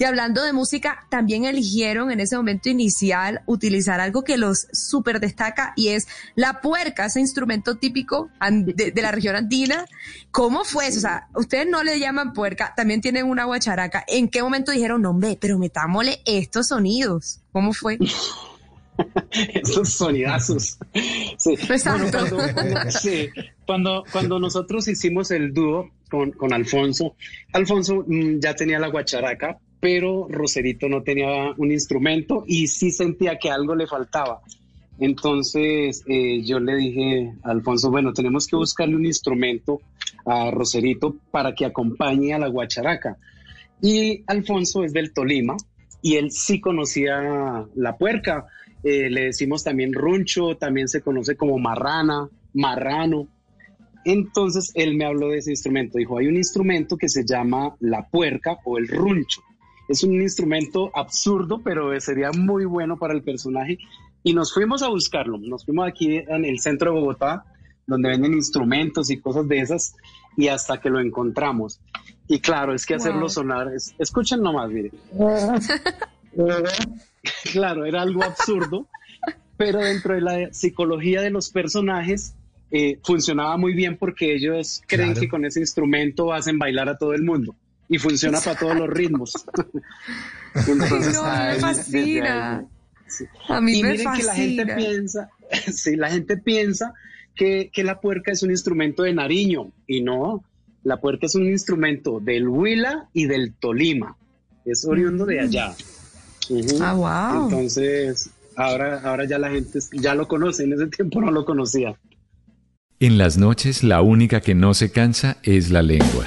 Y hablando de música, también eligieron en ese momento inicial utilizar algo que los súper destaca y es la puerca, ese instrumento típico de, la región andina. ¿Cómo fue eso? O sea, ustedes no le llaman puerca, también tienen una guacharaca. ¿En qué momento dijeron, no, hombre, pero metámosle estos sonidos? ¿Cómo fue? Esos sonidazos. Sí. cuando, cuando, nosotros hicimos el dúo con, con Alfonso, Alfonso mm, ya tenía la guacharaca, pero Roserito no tenía un instrumento y sí sentía que algo le faltaba. Entonces eh, yo le dije a Alfonso, bueno, tenemos que buscarle un instrumento a Roserito para que acompañe a la guacharaca. Y Alfonso es del Tolima y él sí conocía la puerca. Eh, le decimos también runcho, también se conoce como marrana, marrano. Entonces él me habló de ese instrumento. Dijo, hay un instrumento que se llama la puerca o el runcho. Es un instrumento absurdo, pero sería muy bueno para el personaje. Y nos fuimos a buscarlo. Nos fuimos aquí en el centro de Bogotá, donde venden instrumentos y cosas de esas, y hasta que lo encontramos. Y claro, es que hacerlo sonar, escuchen nomás, miren. claro, era algo absurdo, pero dentro de la psicología de los personajes eh, funcionaba muy bien porque ellos creen que con ese instrumento hacen bailar a todo el mundo y funciona para todos los ritmos. Entonces, no, me fascina. A mí y me miren fascina. que la gente piensa, sí, la gente piensa que, que, la puerca es un instrumento de Nariño y no, la puerca es un instrumento del Huila y del Tolima. Es oriundo de allá. Ah, wow. Entonces, ahora, ahora ya la gente ya lo conoce, en ese tiempo no lo conocía. En las noches la única que no se cansa es la lengua.